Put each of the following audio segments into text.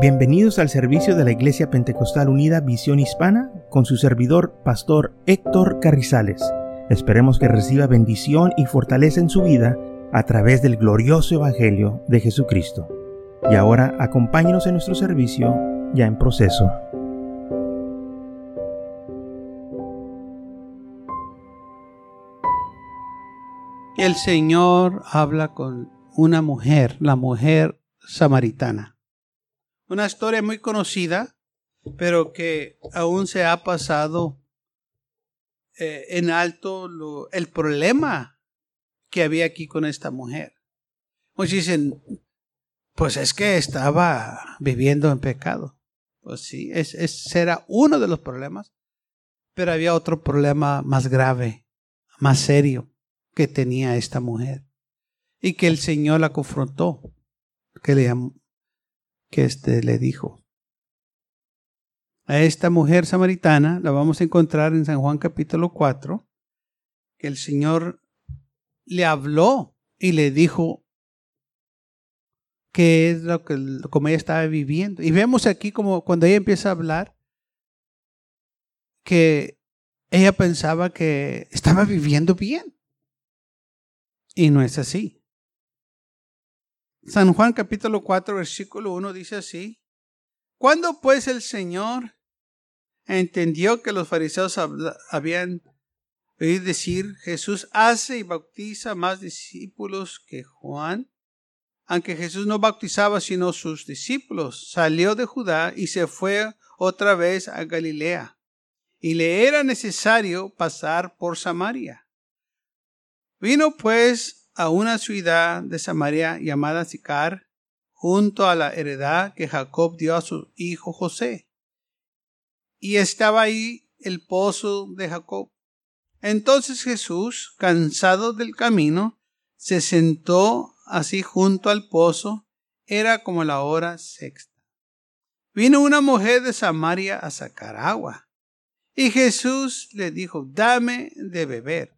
Bienvenidos al servicio de la Iglesia Pentecostal Unida Visión Hispana con su servidor, Pastor Héctor Carrizales. Esperemos que reciba bendición y fortaleza en su vida a través del glorioso Evangelio de Jesucristo. Y ahora acompáñenos en nuestro servicio ya en proceso. El Señor habla con una mujer, la mujer samaritana. Una historia muy conocida, pero que aún se ha pasado eh, en alto el problema que había aquí con esta mujer. Muchos dicen, pues es que estaba viviendo en pecado. Pues sí, ese era uno de los problemas, pero había otro problema más grave, más serio que tenía esta mujer y que el Señor la confrontó, que le, que este le dijo. A esta mujer samaritana la vamos a encontrar en San Juan capítulo 4, que el Señor le habló y le dijo qué es lo que como ella estaba viviendo. Y vemos aquí como cuando ella empieza a hablar que ella pensaba que estaba viviendo bien. Y no es así. San Juan capítulo 4 versículo 1 dice así, Cuando pues el Señor entendió que los fariseos habían oído decir, Jesús hace y bautiza más discípulos que Juan, aunque Jesús no bautizaba sino sus discípulos, salió de Judá y se fue otra vez a Galilea, y le era necesario pasar por Samaria. Vino pues a una ciudad de Samaria llamada Sicar, junto a la heredad que Jacob dio a su hijo José. Y estaba ahí el pozo de Jacob. Entonces Jesús, cansado del camino, se sentó así junto al pozo. Era como la hora sexta. Vino una mujer de Samaria a sacar agua. Y Jesús le dijo, dame de beber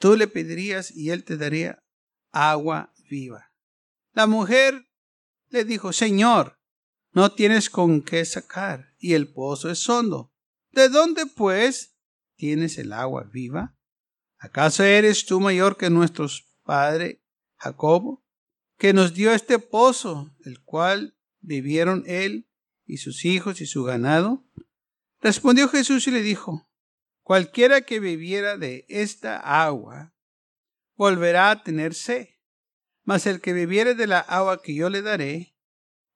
Tú le pedirías y él te daría agua viva. La mujer le dijo, Señor, no tienes con qué sacar y el pozo es hondo. ¿De dónde pues tienes el agua viva? ¿Acaso eres tú mayor que nuestros padre Jacobo, que nos dio este pozo, el cual vivieron él y sus hijos y su ganado? Respondió Jesús y le dijo, Cualquiera que bebiera de esta agua volverá a tener sed, mas el que bebiere de la agua que yo le daré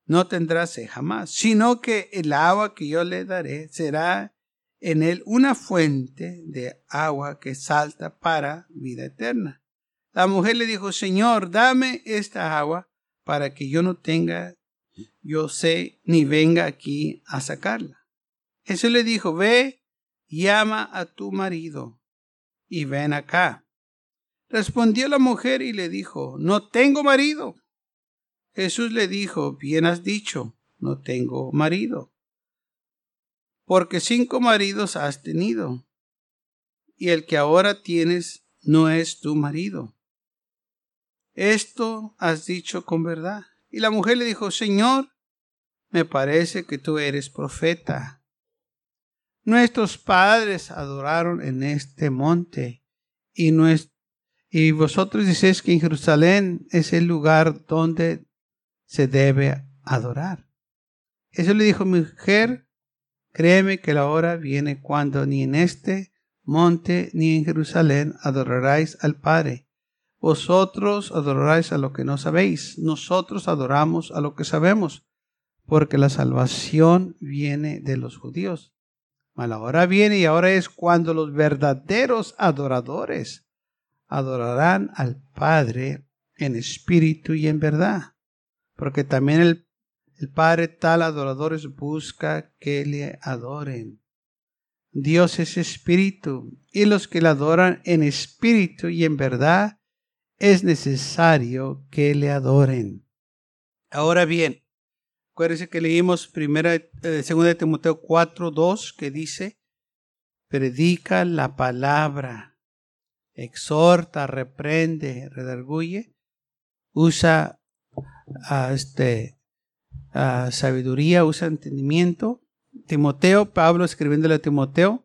no tendrá sed jamás, sino que el agua que yo le daré será en él una fuente de agua que salta para vida eterna. La mujer le dijo, Señor, dame esta agua para que yo no tenga, yo sé, ni venga aquí a sacarla. Jesús le dijo, ve llama a tu marido y ven acá. Respondió la mujer y le dijo, no tengo marido. Jesús le dijo, bien has dicho, no tengo marido. Porque cinco maridos has tenido, y el que ahora tienes no es tu marido. Esto has dicho con verdad. Y la mujer le dijo, Señor, me parece que tú eres profeta. Nuestros padres adoraron en este monte y, vosotros decís que en Jerusalén es el lugar donde se debe adorar. Eso le dijo mi mujer, créeme que la hora viene cuando ni en este monte ni en Jerusalén adoraráis al Padre. Vosotros adoraráis a lo que no sabéis, nosotros adoramos a lo que sabemos, porque la salvación viene de los judíos. Mal ahora viene y ahora es cuando los verdaderos adoradores adorarán al Padre en espíritu y en verdad. Porque también el El Padre tal adoradores busca que le adoren. Dios es espíritu y los que le adoran en espíritu y en verdad es necesario que le adoren. Ahora bien, acuérdense que leímos primera, eh, segunda de Timoteo 4, 2, que dice, predica la palabra, exhorta, reprende, redarguye, usa este, sabiduría, usa entendimiento. Timoteo, Pablo escribiéndole a Timoteo,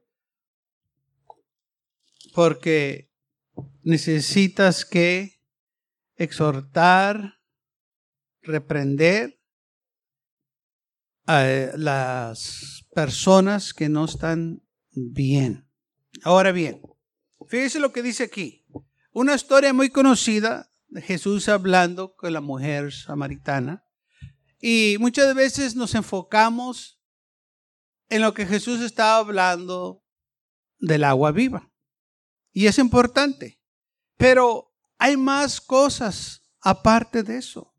porque necesitas que exhortar, reprender a las personas que no están bien. Ahora bien, fíjese lo que dice aquí. Una historia muy conocida de Jesús hablando con la mujer samaritana. Y muchas veces nos enfocamos en lo que Jesús estaba hablando del agua viva. Y es importante. Pero hay más cosas aparte de eso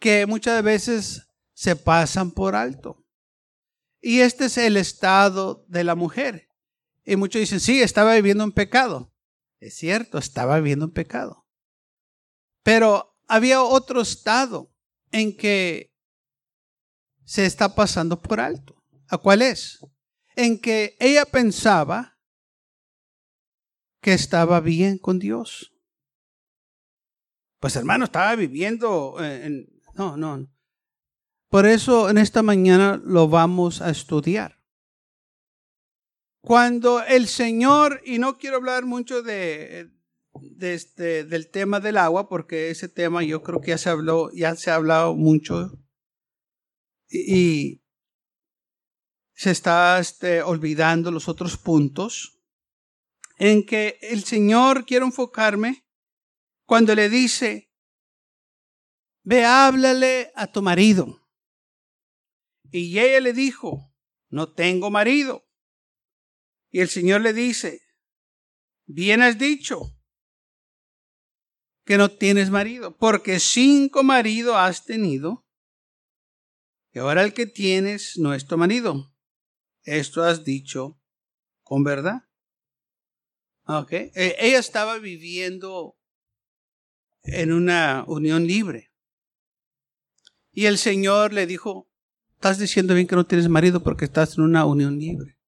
que muchas veces se pasan por alto. Y este es el estado de la mujer. Y muchos dicen, sí, estaba viviendo un pecado. Es cierto, estaba viviendo un pecado. Pero había otro estado en que se está pasando por alto. ¿A cuál es? En que ella pensaba que estaba bien con Dios. Pues hermano, estaba viviendo en... No, no. Por eso en esta mañana lo vamos a estudiar. Cuando el Señor, y no quiero hablar mucho de, este, del tema del agua, porque ese tema yo creo que ya se habló, ya se ha hablado mucho y, se está este, olvidando los otros puntos, en que el Señor quiere enfocarme cuando le dice, ve, háblale a tu marido. Y ella le dijo, no tengo marido. Y el Señor le dice, bien has dicho que no tienes marido, porque cinco maridos has tenido, y ahora el que tienes no es tu marido. Esto has dicho con verdad. Ok. E, ella estaba viviendo en una unión libre. Y el Señor le dijo, Estás diciendo bien que no tienes marido porque estás en una unión libre.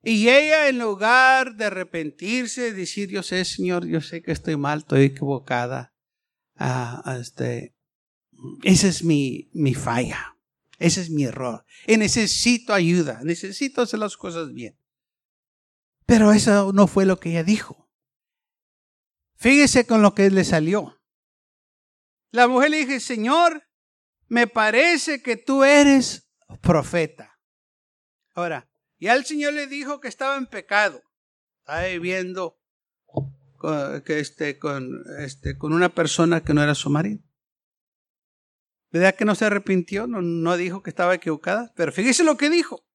Y ella, en lugar de arrepentirse, decir, yo sé, Señor, yo sé que estoy mal, estoy equivocada. Ah, este, esa es mi, mi falla. Ese es mi error. Y necesito ayuda. Necesito hacer las cosas bien. Pero eso no fue lo que ella dijo. Fíjese con lo que le salió. La mujer le dije, Señor, me parece que tú eres profeta. Ahora, ya el Señor le dijo que estaba en pecado. Estaba viviendo con, que este, con, este, con una persona que no era su marido. ¿Verdad que no se arrepintió? No, no dijo que estaba equivocada. Pero fíjese lo que dijo.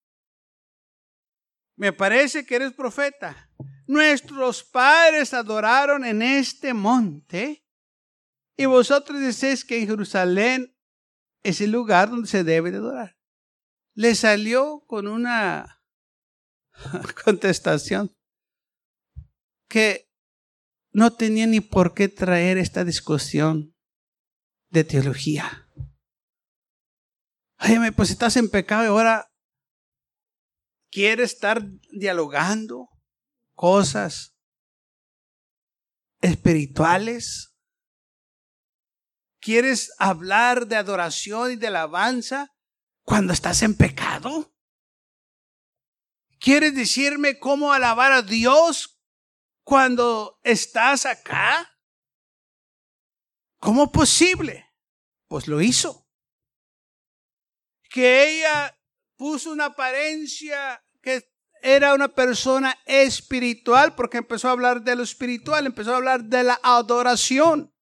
Me parece que eres profeta. Nuestros padres adoraron en este monte y vosotros decís que en Jerusalén es el lugar donde se debe de adorar. Le salió con una contestación que no tenía ni por qué traer esta discusión de teología. Ay, pues estás en pecado y ahora quieres estar dialogando cosas espirituales ¿Quieres hablar de adoración y de alabanza cuando estás en pecado? ¿Quieres decirme cómo alabar a Dios cuando estás acá? ¿Cómo posible? Pues lo hizo. Que ella puso una apariencia que era una persona espiritual porque empezó a hablar de lo espiritual, empezó a hablar de la adoración.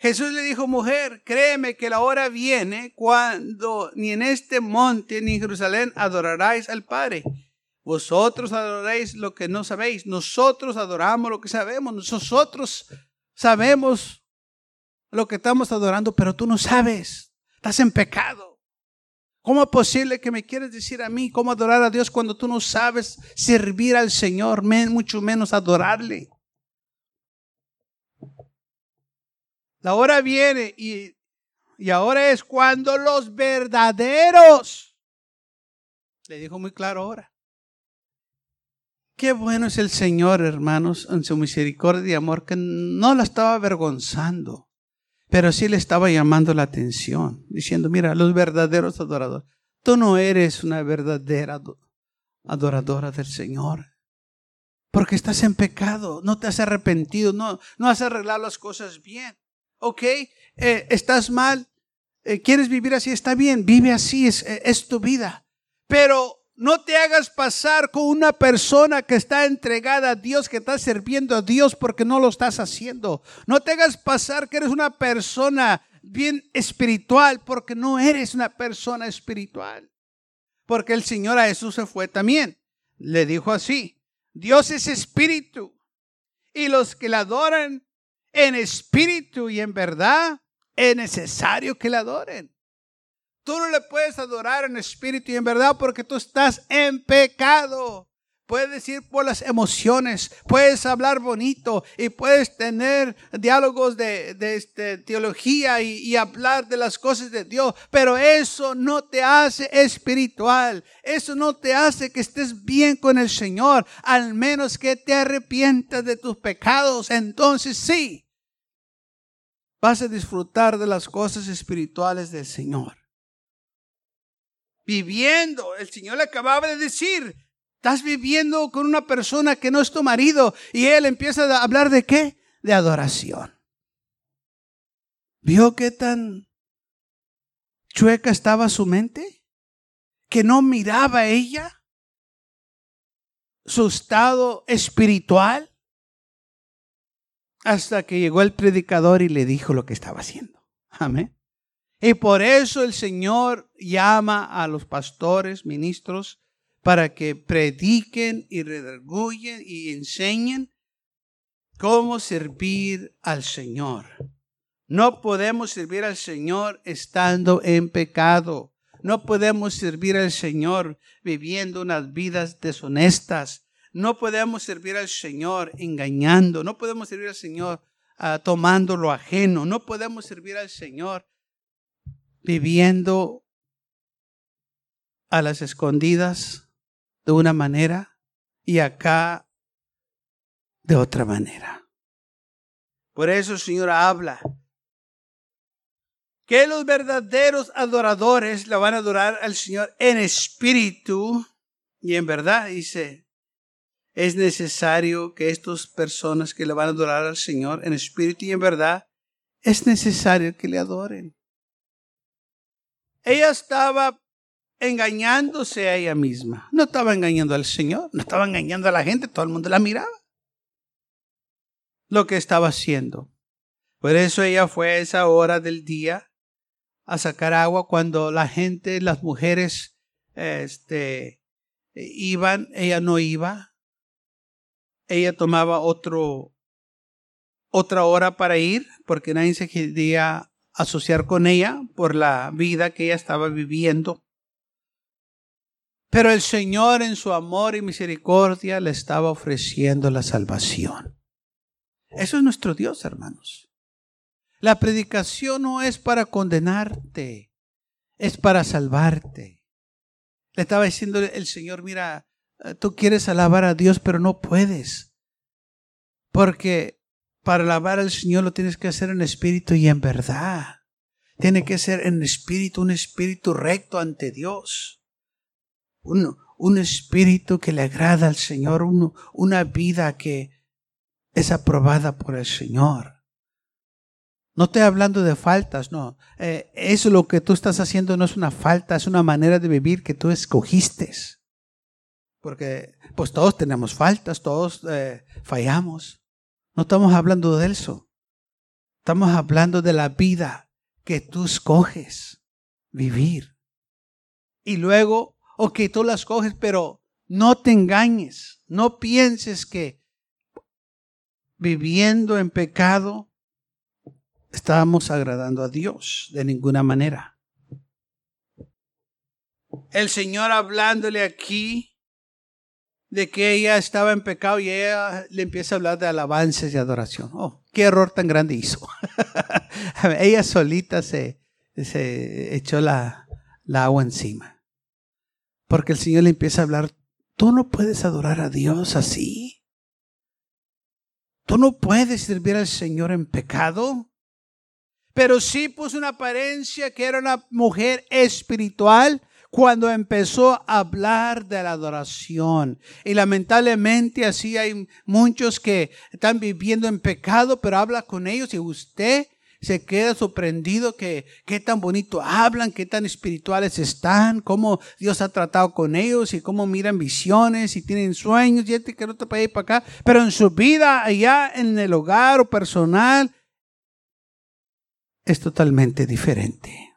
Jesús le dijo, mujer, créeme que la hora viene cuando ni en este monte ni en Jerusalén adoraráis al Padre. Vosotros adoraréis lo que no sabéis. Nosotros adoramos lo que sabemos. Nosotros sabemos lo que estamos adorando, pero tú no sabes. Estás en pecado. ¿Cómo es posible que me quieres decir a mí cómo adorar a Dios cuando tú no sabes servir al Señor, mucho menos adorarle? La hora viene y, y ahora es cuando los verdaderos, le dijo muy claro ahora, Qué bueno es el Señor, hermanos, en su misericordia y amor, que no la estaba avergonzando, pero sí le estaba llamando la atención, diciendo, mira, los verdaderos adoradores, tú no eres una verdadera adoradora del Señor, porque estás en pecado, no te has arrepentido, no, no has arreglado las cosas bien, ¿ok? Eh, estás mal, eh, quieres vivir así, está bien, vive así, es, es tu vida, pero no te hagas pasar con una persona que está entregada a Dios, que está sirviendo a Dios porque no lo estás haciendo. No te hagas pasar que eres una persona bien espiritual porque no eres una persona espiritual. Porque el Señor a Jesús se fue también. Le dijo así, Dios es espíritu y los que le adoran en espíritu y en verdad es necesario que le adoren. Tú no le puedes adorar en espíritu y en verdad porque tú estás en pecado. Puedes decir por las emociones, puedes hablar bonito y puedes tener diálogos de, este, teología y, y, hablar de las cosas de Dios, pero eso no te hace espiritual, eso no te hace que estés bien con el Señor, al menos que te arrepientas de tus pecados, entonces sí, vas a disfrutar de las cosas espirituales del Señor viviendo. El Señor le acababa de decir, estás viviendo con una persona que no es tu marido. Y él empieza a hablar de qué? De adoración. ¿Vio qué tan chueca estaba su mente? Que no miraba a ella su estado espiritual hasta que llegó el predicador y le dijo lo que estaba haciendo. Amén. Y por eso el Señor llama a los pastores, ministros, para que prediquen y redarguyen y enseñen cómo servir al Señor. No podemos servir al Señor estando en pecado. No podemos servir al Señor viviendo unas vidas deshonestas. No podemos servir al Señor engañando. No podemos servir al Señor ah, tomando lo ajeno. No podemos servir al Señor viviendo a las escondidas de una manera y acá de otra manera. Por eso el Señor habla que los verdaderos adoradores le van a adorar al Señor en espíritu y en verdad, dice, es necesario que estas personas que le van a adorar al Señor en espíritu y en verdad, es necesario que le adoren. Ella estaba engañándose a ella misma. No estaba engañando al Señor, no estaba engañando a la gente, todo el mundo la miraba. Lo que estaba haciendo. Por eso ella fue a esa hora del día a sacar agua cuando la gente, las mujeres, este, iban, ella no iba. Ella tomaba otro, otra hora para ir porque nadie se quería asociar con ella por la vida que ella estaba viviendo. Pero el Señor en su amor y misericordia le estaba ofreciendo la salvación. Eso es nuestro Dios, hermanos. La predicación no es para condenarte, es para salvarte. Le estaba diciendo el Señor, mira, tú quieres alabar a Dios, pero no puedes. Porque para alabar al Señor lo tienes que hacer en espíritu y en verdad. Tiene que ser en espíritu, un espíritu recto ante Dios. Un, un espíritu que le agrada al Señor, una vida que es aprobada por el Señor. No estoy hablando de faltas, no. Eh, eso lo que tú estás haciendo no es una falta, es una manera de vivir que tú escogiste. Porque pues todos tenemos faltas, todos eh, fallamos. No estamos hablando de eso. Estamos hablando de la vida que tú escoges vivir. Y luego, ok, tú la escoges, pero no te engañes. No pienses que viviendo en pecado estábamos agradando a Dios de ninguna manera. El Señor hablándole aquí de que ella estaba en pecado y ella le empieza a hablar de alabanzas y adoración. Oh, qué error tan grande hizo. ella solita se, se echó la, la agua encima. Porque el Señor le empieza a hablar, tú no puedes adorar a Dios así. Tú no puedes servir al Señor en pecado. Pero sí puso una apariencia que era una mujer espiritual cuando empezó a hablar de la adoración. Y lamentablemente así hay muchos que están viviendo en pecado, pero habla con ellos y usted se queda sorprendido que qué tan bonito hablan, qué tan espirituales están, cómo Dios ha tratado con ellos y cómo miran visiones y tienen sueños y este que te puede ir para acá. Pero en su vida allá en el hogar o personal es totalmente diferente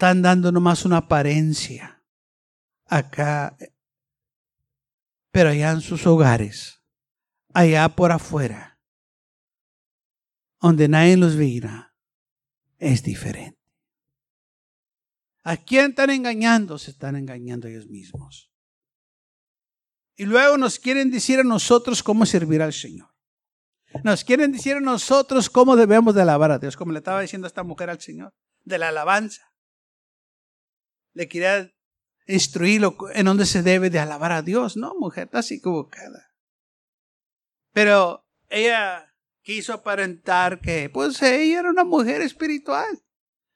están dando nomás una apariencia acá, pero allá en sus hogares, allá por afuera, donde nadie los verá, es diferente. ¿A quién están engañando? Se están engañando ellos mismos. Y luego nos quieren decir a nosotros cómo servir al Señor. Nos quieren decir a nosotros cómo debemos de alabar a Dios, como le estaba diciendo esta mujer al Señor, de la alabanza le quería instruirlo en donde se debe de alabar a Dios. No, mujer, estás equivocada. Pero ella quiso aparentar que, pues, ella era una mujer espiritual,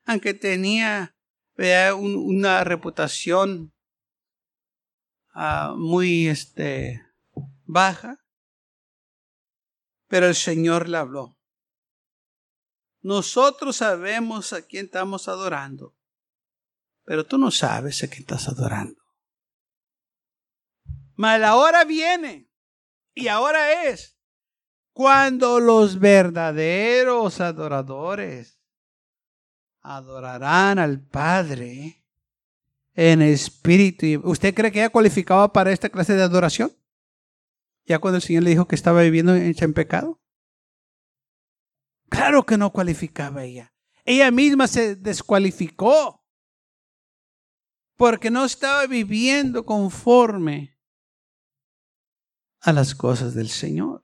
aunque tenía una reputación ah, muy este, baja. Pero el Señor le habló. Nosotros sabemos a quién estamos adorando pero tú no sabes a quién estás adorando. Mas la hora viene y ahora es cuando los verdaderos adoradores adorarán al Padre en espíritu. ¿Usted cree que ella cualificaba para esta clase de adoración? Ya cuando el Señor le dijo que estaba viviendo en pecado. Claro que no cualificaba ella. Ella misma se descualificó porque no estaba viviendo conforme a las cosas del Señor.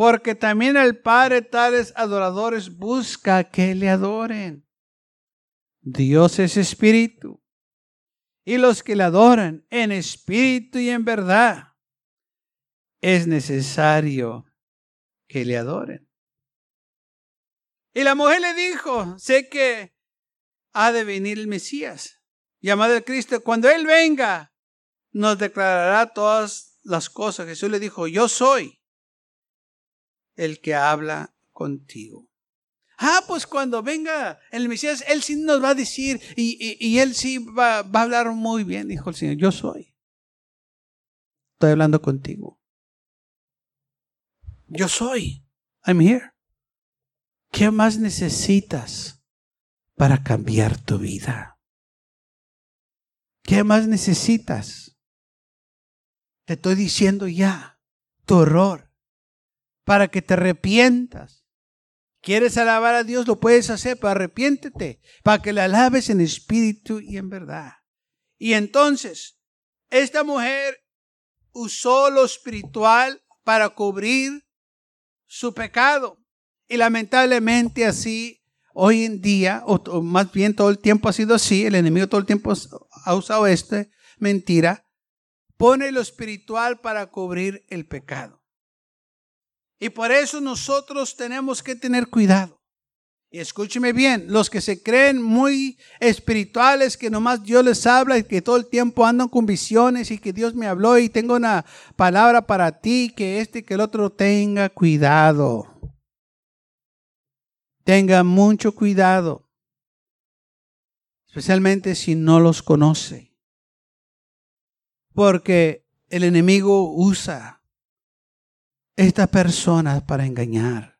Porque también el Padre tales adoradores busca que le adoren. Dios es espíritu. Y los que le adoran en espíritu y en verdad, es necesario que le adoren. Y la mujer le dijo, sé que ha de venir el Mesías, llamado el Cristo. Cuando Él venga, nos declarará todas las cosas. Jesús le dijo, yo soy el que habla contigo. Ah, pues cuando venga el Mesías, Él sí nos va a decir y, Él sí va, va a hablar muy bien, dijo el Señor, yo soy. Estoy hablando contigo. Yo soy. I'm here. ¿Qué más necesitas? para cambiar tu vida. ¿Qué más necesitas? Te estoy diciendo ya tu horror para que te arrepientas. ¿Quieres alabar a Dios? Lo puedes hacer, pero arrepiéntete para que le alabes en espíritu y en verdad. Y entonces, esta mujer usó lo espiritual para cubrir su pecado. Y lamentablemente así hoy en día, o, más bien todo el tiempo ha sido así, el enemigo todo el tiempo ha usado esta mentira, pone lo espiritual para cubrir el pecado. Y por eso nosotros tenemos que tener cuidado. Y escúcheme bien, los que se creen muy espirituales, que nomás Dios les habla y que todo el tiempo andan con visiones y que Dios me habló y tengo una palabra para ti, que este y que el otro tenga cuidado. Tenga mucho cuidado, especialmente si no los conoce, porque el enemigo usa estas personas para engañar,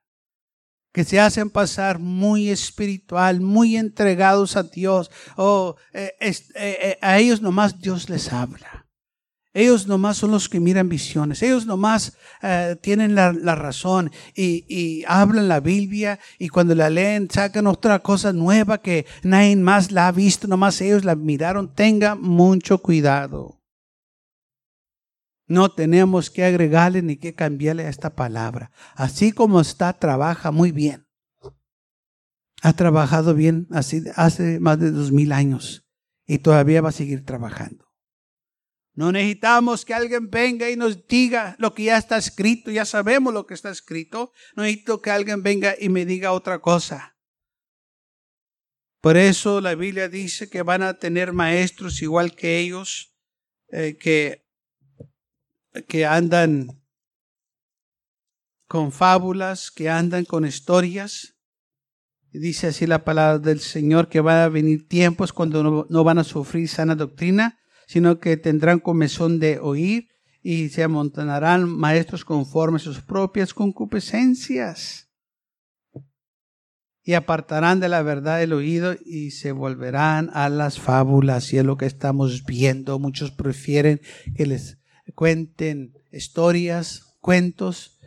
que se hacen pasar muy espiritual, muy entregados a Dios, o eh, eh, eh, a ellos nomás Dios les habla. Ellos nomás son los que miran visiones. Ellos nomás eh, tienen la, razón y, y, hablan la Biblia y cuando la leen sacan otra cosa nueva que nadie más la ha visto, nomás ellos la miraron. Tenga mucho cuidado. No tenemos que agregarle ni que cambiarle a esta palabra. Así como está, trabaja muy bien. Ha trabajado bien así hace más de dos mil años y todavía va a seguir trabajando. No necesitamos que alguien venga y nos diga lo que ya está escrito, ya sabemos lo que está escrito. No necesito que alguien venga y me diga otra cosa. Por eso la Biblia dice que van a tener maestros igual que ellos, eh, que, que andan con fábulas, que andan con historias. Dice así la palabra del Señor que van a venir tiempos cuando no van a sufrir sana doctrina, sino que tendrán comezón de oír y se amontonarán maestros conforme a sus propias concupiscencias. Y apartarán de la verdad el oído y se volverán a las fábulas. Y es lo que estamos viendo. Muchos prefieren que les cuenten historias, cuentos,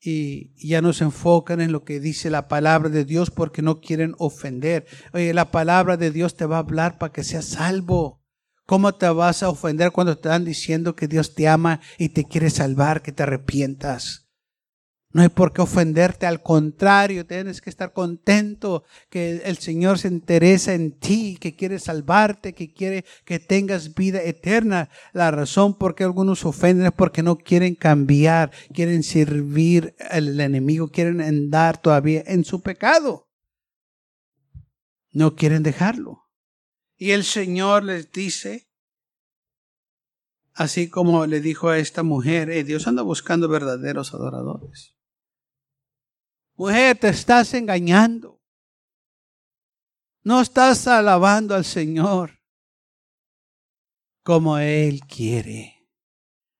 y ya no se enfocan en lo que dice la palabra de Dios porque no quieren ofender. Oye, la palabra de Dios te va a hablar para que seas salvo. ¿Cómo te vas a ofender cuando te están diciendo que Dios te ama y te quiere salvar, que te arrepientas? No hay por qué ofenderte, al contrario, tienes que estar contento que el Señor se interesa en ti, que quiere salvarte, que quiere que tengas vida eterna. La razón por qué algunos ofenden es porque no quieren cambiar, quieren servir al enemigo, quieren andar todavía en su pecado. No quieren dejarlo. Y el Señor les dice, así como le dijo a esta mujer, eh, Dios anda buscando verdaderos adoradores. Mujer, te estás engañando. No estás alabando al Señor como Él quiere.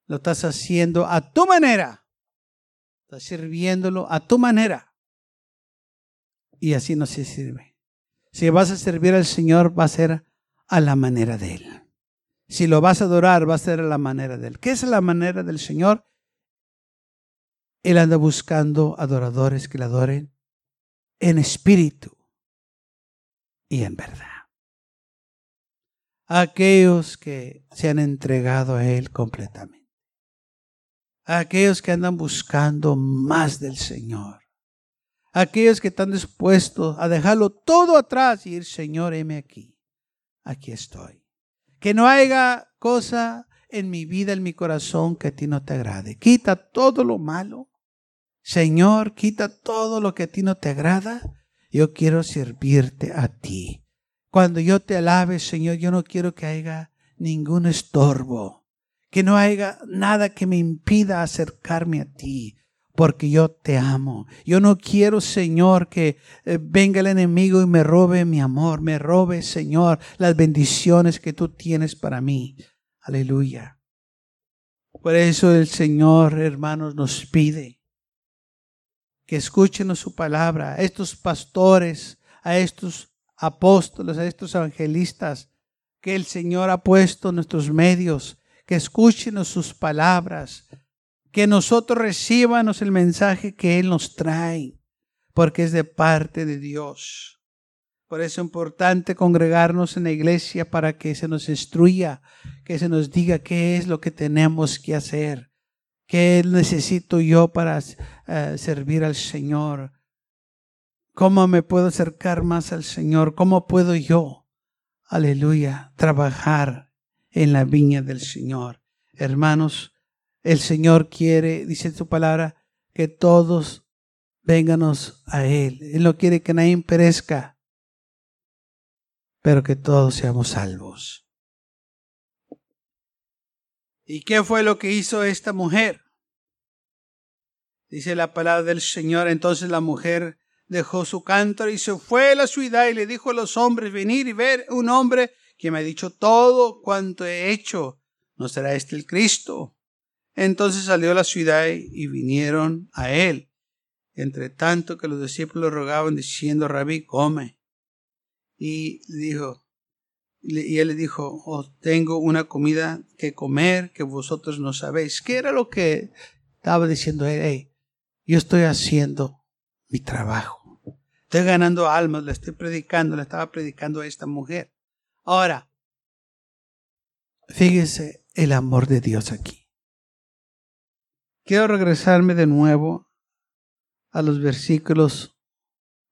Lo estás haciendo a tu manera. Estás sirviéndolo a tu manera. Y así no se sirve. Si vas a servir al Señor, va a ser a la manera de Él. Si lo vas a adorar, va a ser a la manera de Él. ¿Qué es la manera del Señor? Él anda buscando adoradores que le adoren en espíritu y en verdad. Aquellos que se han entregado a Él completamente. Aquellos que andan buscando más del Señor. Aquellos que están dispuestos a dejarlo todo atrás y ir, Señor, heme aquí aquí estoy. Que no haya cosa en mi vida, en mi corazón que a ti no te agrade. Quita todo lo malo. Señor, quita todo lo que a ti no te agrada. Yo quiero servirte a ti. Cuando yo te alabe, Señor, yo no quiero que haya ningún estorbo, que no haya nada que me impida acercarme a ti porque yo te amo. Yo no quiero, Señor, que eh, venga el enemigo y me robe mi amor, me robe, Señor, las bendiciones que tú tienes para mí. Aleluya. Por eso el Señor, hermanos, nos pide que escuchen su palabra, a estos pastores, a estos apóstoles, a estos evangelistas que el Señor ha puesto en nuestros medios, que escuchen sus palabras, que nosotros recibamos el mensaje que Él nos trae, porque es de parte de Dios. Por eso es importante congregarnos en la iglesia para que se nos instruya, que se nos diga qué es lo que tenemos que hacer, qué necesito yo para eh, servir al Señor, cómo me puedo acercar más al Señor, cómo puedo yo, aleluya, trabajar en la viña del Señor. Hermanos, el Señor quiere, dice su palabra, que todos vénganos a Él. Él no quiere que nadie perezca, pero que todos seamos salvos. ¿Y qué fue lo que hizo esta mujer? Dice la palabra del Señor. Entonces la mujer dejó su cántaro y se fue a la ciudad y le dijo a los hombres, venir y ver un hombre que me ha dicho todo cuanto he hecho. ¿No será este el Cristo? Entonces salió a la ciudad y vinieron a él. Entre tanto que los discípulos rogaban diciendo, Rabí, come. Y dijo, Y él le dijo, oh, tengo una comida que comer que vosotros no sabéis. ¿Qué era lo que estaba diciendo él? yo estoy haciendo mi trabajo. Estoy ganando almas, le estoy predicando, le estaba predicando a esta mujer. Ahora, fíjese el amor de Dios aquí. Quiero regresarme de nuevo a los versículos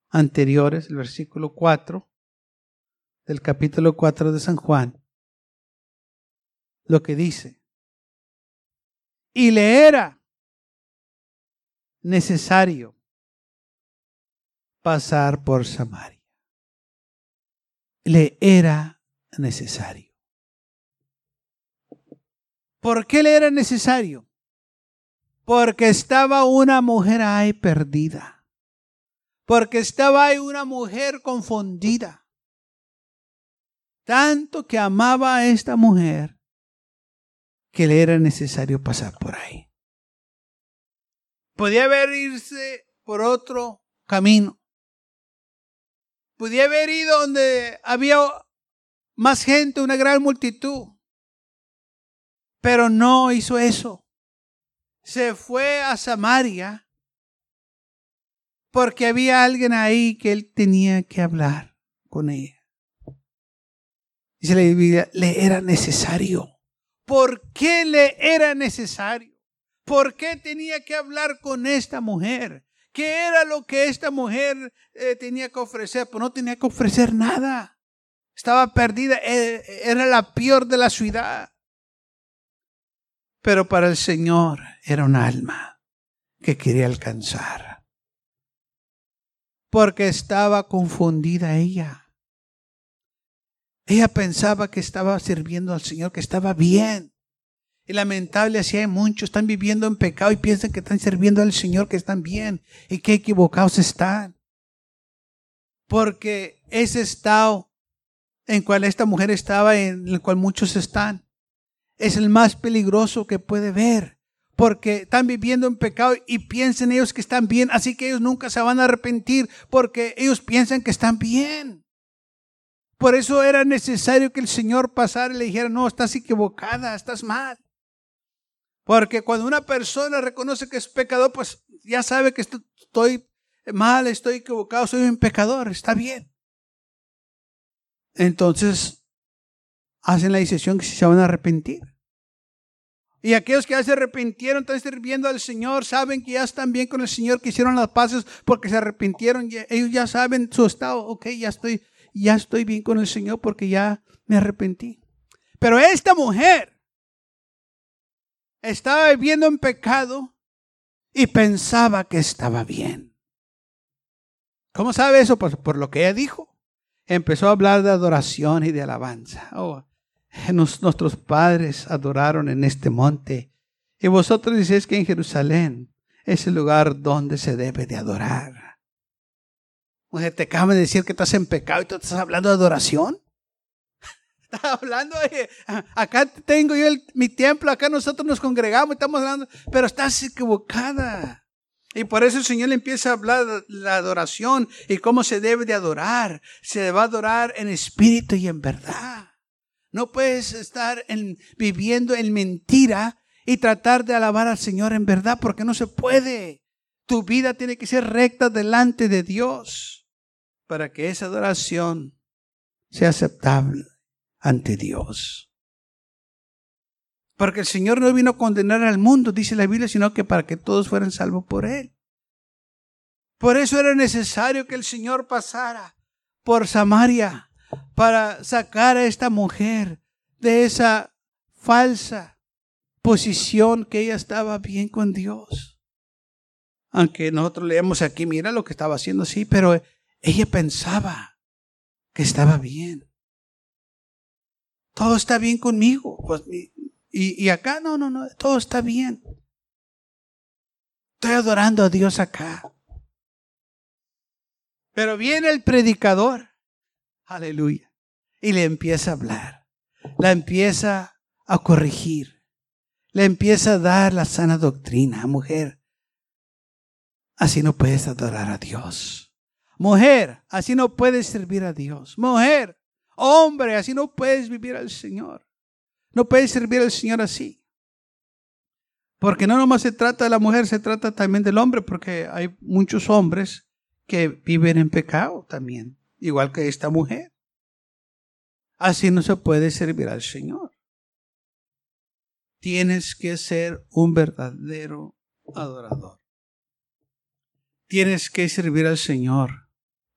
anteriores, el versículo 4 del capítulo 4 de San Juan, lo que dice. Y le era necesario pasar por Samaria. Le era necesario. ¿Por qué le era necesario? Porque estaba una mujer ahí perdida. Porque estaba ahí una mujer confundida tanto que amaba a esta mujer que le era necesario pasar por ahí. Podía haber irse por otro camino. Podía haber ido donde había más gente, una gran multitud. Pero no hizo eso. Se fue a Samaria porque había alguien ahí que él tenía que hablar con ella. Dice la Biblia, le era necesario. ¿Por qué le era necesario? ¿Por qué tenía que hablar con esta mujer? ¿Qué era lo que esta mujer eh, tenía que ofrecer? Pues no tenía que ofrecer nada. Estaba perdida, eh, era la peor de la ciudad. Pero para el Señor era un alma que quería alcanzar. Porque estaba confundida ella. Ella pensaba que estaba sirviendo al Señor, que estaba bien. Y lamentable, así hay muchos, están viviendo en pecado y piensan que están sirviendo al Señor, que están bien y que equivocados están. Porque ese estado en cual esta mujer estaba, en el cual muchos están, es el más peligroso que puede ver. Porque están viviendo en pecado y piensan ellos que están bien, así que ellos nunca se van a arrepentir porque ellos piensan que están bien. Por eso era necesario que el Señor pasara y le dijera, no, estás equivocada, estás mal. Porque cuando una persona reconoce que es pecador, pues ya sabe que estoy mal, estoy equivocado, soy un pecador, está bien. Entonces, hacen la decisión que se van a arrepentir. Y aquellos que ya se arrepintieron, están sirviendo al Señor, saben que ya están bien con el Señor, que hicieron las paces porque se arrepintieron. Ellos ya saben su estado, ok, ya estoy ya estoy bien con el Señor porque ya me arrepentí. Pero esta mujer estaba viviendo en pecado y pensaba que estaba bien. ¿Cómo sabe eso? Pues por lo que ella dijo. Empezó a hablar de adoración y de alabanza. Oh, nuestros padres adoraron en este monte. Y vosotros dices que en Jerusalén es el lugar donde se debe de adorar te acaba de decir que estás en pecado y tú estás hablando de adoración. Estás hablando de, acá tengo yo mi templo, acá nosotros nos congregamos, estamos hablando, pero estás equivocada. Y por eso el Señor le empieza a hablar de la adoración y cómo se debe de adorar. Se va a adorar en espíritu y en verdad. No puedes estar viviendo en mentira y tratar de alabar al Señor en verdad porque no se puede. Tu vida tiene que ser recta delante de Dios para que esa adoración sea aceptable ante Dios. Porque el Señor no vino a condenar al mundo, dice la Biblia, sino que para que todos fueran salvos por Él. Por eso era necesario que el Señor pasara por Samaria para sacar a esta mujer de esa falsa posición que ella estaba bien con Dios. Aunque nosotros leemos aquí, mira lo que estaba haciendo, sí, pero ella pensaba que estaba bien. Todo está bien conmigo. Pues, y, y acá no, no, no, todo está bien. Estoy adorando a Dios acá. Pero viene el predicador, aleluya, y le empieza a hablar, la empieza a corregir, le empieza a dar la sana doctrina, mujer. Así no puedes adorar a Dios. Mujer, así no puedes servir a Dios. Mujer, Hombre, así no puedes vivir al Señor. No puedes servir al Señor así. Porque no nomás se trata de la mujer, se trata también del hombre, porque hay muchos hombres que viven en pecado también, igual que esta mujer. Así no se puede servir al Señor. Tienes que ser un verdadero adorador. Tienes que servir al Señor